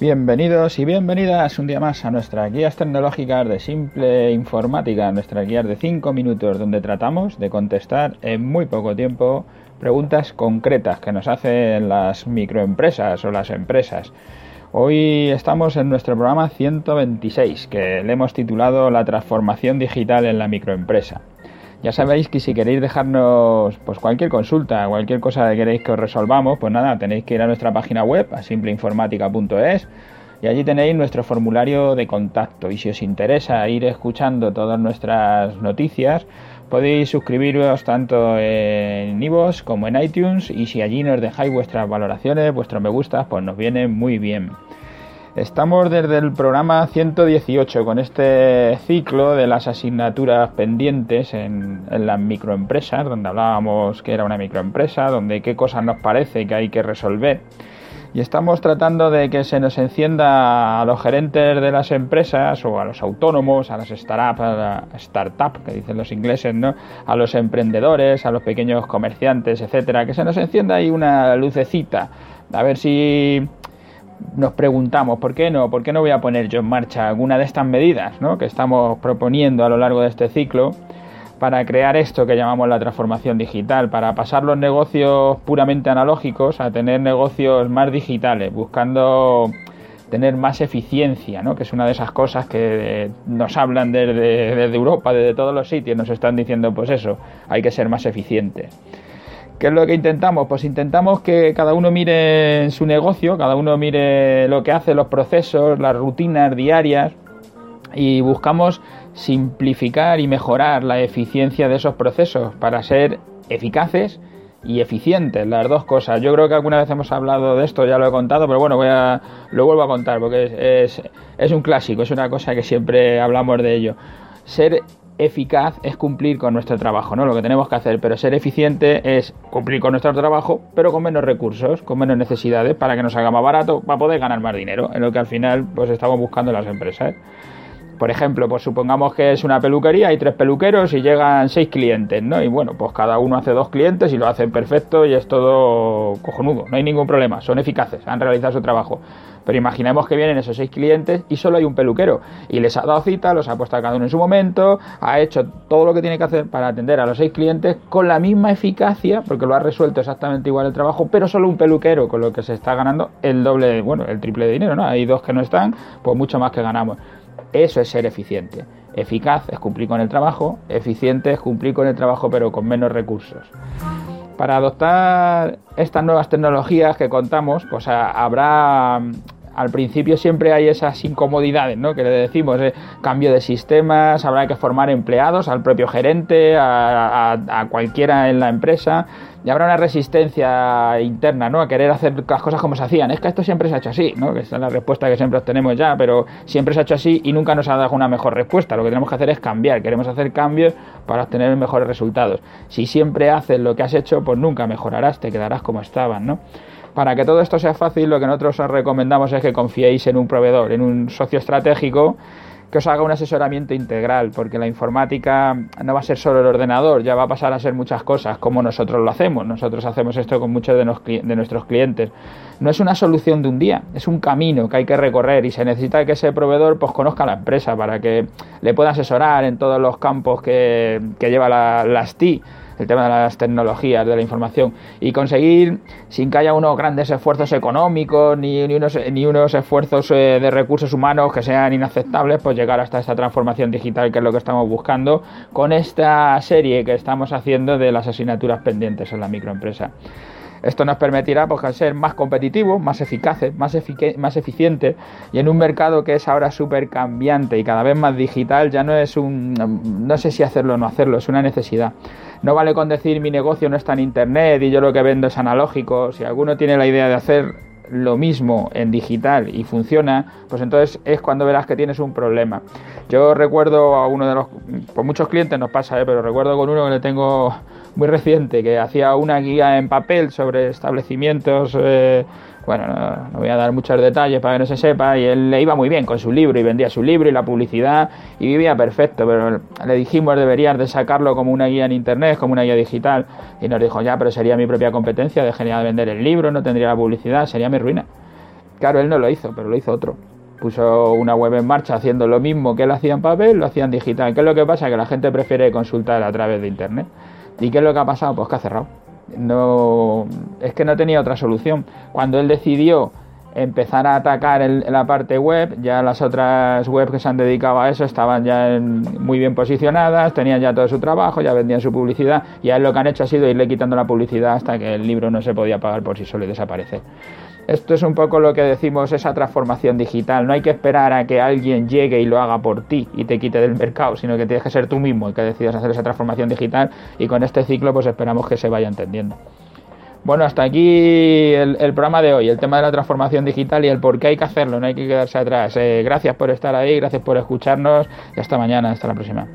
Bienvenidos y bienvenidas un día más a nuestras guías tecnológicas de simple informática, nuestras guías de 5 minutos donde tratamos de contestar en muy poco tiempo preguntas concretas que nos hacen las microempresas o las empresas. Hoy estamos en nuestro programa 126 que le hemos titulado La transformación digital en la microempresa. Ya sabéis que si queréis dejarnos pues cualquier consulta, cualquier cosa que queréis que os resolvamos, pues nada, tenéis que ir a nuestra página web, a simpleinformática.es, y allí tenéis nuestro formulario de contacto. Y si os interesa ir escuchando todas nuestras noticias, podéis suscribiros tanto en iVoox como en iTunes, y si allí nos dejáis vuestras valoraciones, vuestros me gustas, pues nos viene muy bien. Estamos desde el programa 118 con este ciclo de las asignaturas pendientes en, las microempresas, donde hablábamos que era una microempresa, donde qué cosas nos parece que hay que resolver. Y estamos tratando de que se nos encienda a los gerentes de las empresas o a los autónomos, a las startups, a startup, que dicen los ingleses, ¿no? A los emprendedores, a los pequeños comerciantes, etcétera, que se nos encienda ahí una lucecita. A ver si nos preguntamos, ¿por qué no? ¿Por qué no voy a poner yo en marcha alguna de estas medidas ¿no? que estamos proponiendo a lo largo de este ciclo para crear esto que llamamos la transformación digital, para pasar los negocios puramente analógicos a tener negocios más digitales, buscando tener más eficiencia, ¿no? que es una de esas cosas que nos hablan desde, desde Europa, desde todos los sitios, nos están diciendo, pues eso, hay que ser más eficientes. ¿Qué es lo que intentamos? Pues intentamos que cada uno mire su negocio, cada uno mire lo que hace, los procesos, las rutinas diarias y buscamos simplificar y mejorar la eficiencia de esos procesos para ser eficaces y eficientes, las dos cosas. Yo creo que alguna vez hemos hablado de esto, ya lo he contado, pero bueno, voy a, lo vuelvo a contar porque es, es un clásico, es una cosa que siempre hablamos de ello. Ser eficaz es cumplir con nuestro trabajo, ¿no? Lo que tenemos que hacer, pero ser eficiente es cumplir con nuestro trabajo, pero con menos recursos, con menos necesidades, para que nos haga más barato, para poder ganar más dinero, en lo que al final pues estamos buscando las empresas. Por ejemplo, pues supongamos que es una peluquería, hay tres peluqueros y llegan seis clientes, ¿no? Y bueno, pues cada uno hace dos clientes y lo hacen perfecto y es todo cojonudo, no hay ningún problema, son eficaces, han realizado su trabajo. Pero imaginemos que vienen esos seis clientes y solo hay un peluquero y les ha dado cita, los ha puesto a cada uno en su momento, ha hecho todo lo que tiene que hacer para atender a los seis clientes con la misma eficacia, porque lo ha resuelto exactamente igual el trabajo, pero solo un peluquero, con lo que se está ganando el doble, bueno, el triple de dinero, ¿no? Hay dos que no están, pues mucho más que ganamos. Eso es ser eficiente. Eficaz es cumplir con el trabajo, eficiente es cumplir con el trabajo pero con menos recursos. Para adoptar estas nuevas tecnologías que contamos, pues habrá al principio siempre hay esas incomodidades, ¿no? Que le decimos, eh, cambio de sistemas, habrá que formar empleados, al propio gerente, a, cualquiera en la empresa, y habrá una resistencia interna, ¿no? A querer hacer las cosas como se hacían. Es que esto siempre se ha hecho así, ¿no? Que es la respuesta que siempre obtenemos ya, pero siempre se ha hecho así y nunca nos ha dado una mejor respuesta. Lo que tenemos que hacer es cambiar, queremos hacer cambios para obtener mejores resultados. Si siempre haces lo que has hecho, pues nunca mejorarás, te quedarás como estabas, ¿no? Para que todo esto sea fácil, lo que nosotros os recomendamos es que confiéis en un proveedor, en un socio estratégico que os haga un asesoramiento integral, porque la informática no va a ser solo el ordenador, ya va a pasar a ser muchas cosas, como nosotros lo hacemos. Nosotros hacemos esto con muchos de, nuestros clientes. No es una solución de un día, es un camino que hay que recorrer y se necesita que ese proveedor pues, conozca la empresa para que le pueda asesorar en todos los campos que, lleva la, las TI el tema de las tecnologías, de la información, y conseguir, sin que haya unos grandes esfuerzos económicos ni, ni, unos, ni unos esfuerzos eh, de recursos humanos que sean inaceptables, pues llegar hasta esta transformación digital que es lo que estamos buscando con esta serie que estamos haciendo de las asignaturas pendientes en la microempresa. Esto nos permitirá pues, ser más competitivos, más eficaces, más, más eficientes y en un mercado que es ahora súper cambiante y cada vez más digital ya no es un... no sé si hacerlo o no hacerlo, es una necesidad. No vale con decir mi negocio no está en internet y yo lo que vendo es analógico. Si alguno tiene la idea de hacer lo mismo en digital y funciona, pues entonces es cuando verás que tienes un problema. Yo recuerdo a uno de los, pues muchos clientes nos pasa, ¿eh? pero recuerdo con uno que le tengo muy reciente que hacía una guía en papel sobre establecimientos. Eh, bueno, no, voy a dar muchos detalles para que no se sepa, y él le iba muy bien con su libro y vendía su libro y la publicidad y vivía perfecto, pero le dijimos deberías de sacarlo como una guía en internet, como una guía digital, y nos dijo ya, pero sería mi propia competencia, dejaría de vender el libro, no tendría la publicidad, sería mi ruina. Claro, él no lo hizo, pero lo hizo otro. Puso una web en marcha haciendo lo mismo que él hacía en papel, lo hacía en digital. ¿Qué es lo que pasa? Que la gente prefiere consultar a través de internet. ¿Y qué es lo que ha pasado? Pues que ha cerrado. No, es que no tenía otra solución. Cuando él decidió empezar a atacar la parte web, ya las otras webs que se han dedicado a eso estaban ya muy bien posicionadas, tenían ya todo su trabajo, ya vendían su publicidad y a él lo que han hecho ha sido irle quitando la publicidad hasta que el libro no se podía pagar por sí solo y desaparece. Esto es un poco lo que decimos, esa transformación digital. No hay que esperar a que alguien llegue y lo haga por ti y te quite del mercado, sino que tienes que ser tú mismo el que decidas hacer esa transformación digital y con este ciclo pues esperamos que se vaya entendiendo. Bueno, hasta aquí el, programa de hoy, el tema de la transformación digital y el por qué hay que hacerlo, no hay que quedarse atrás. Eh, gracias por estar ahí, gracias por escucharnos y hasta mañana, hasta la próxima.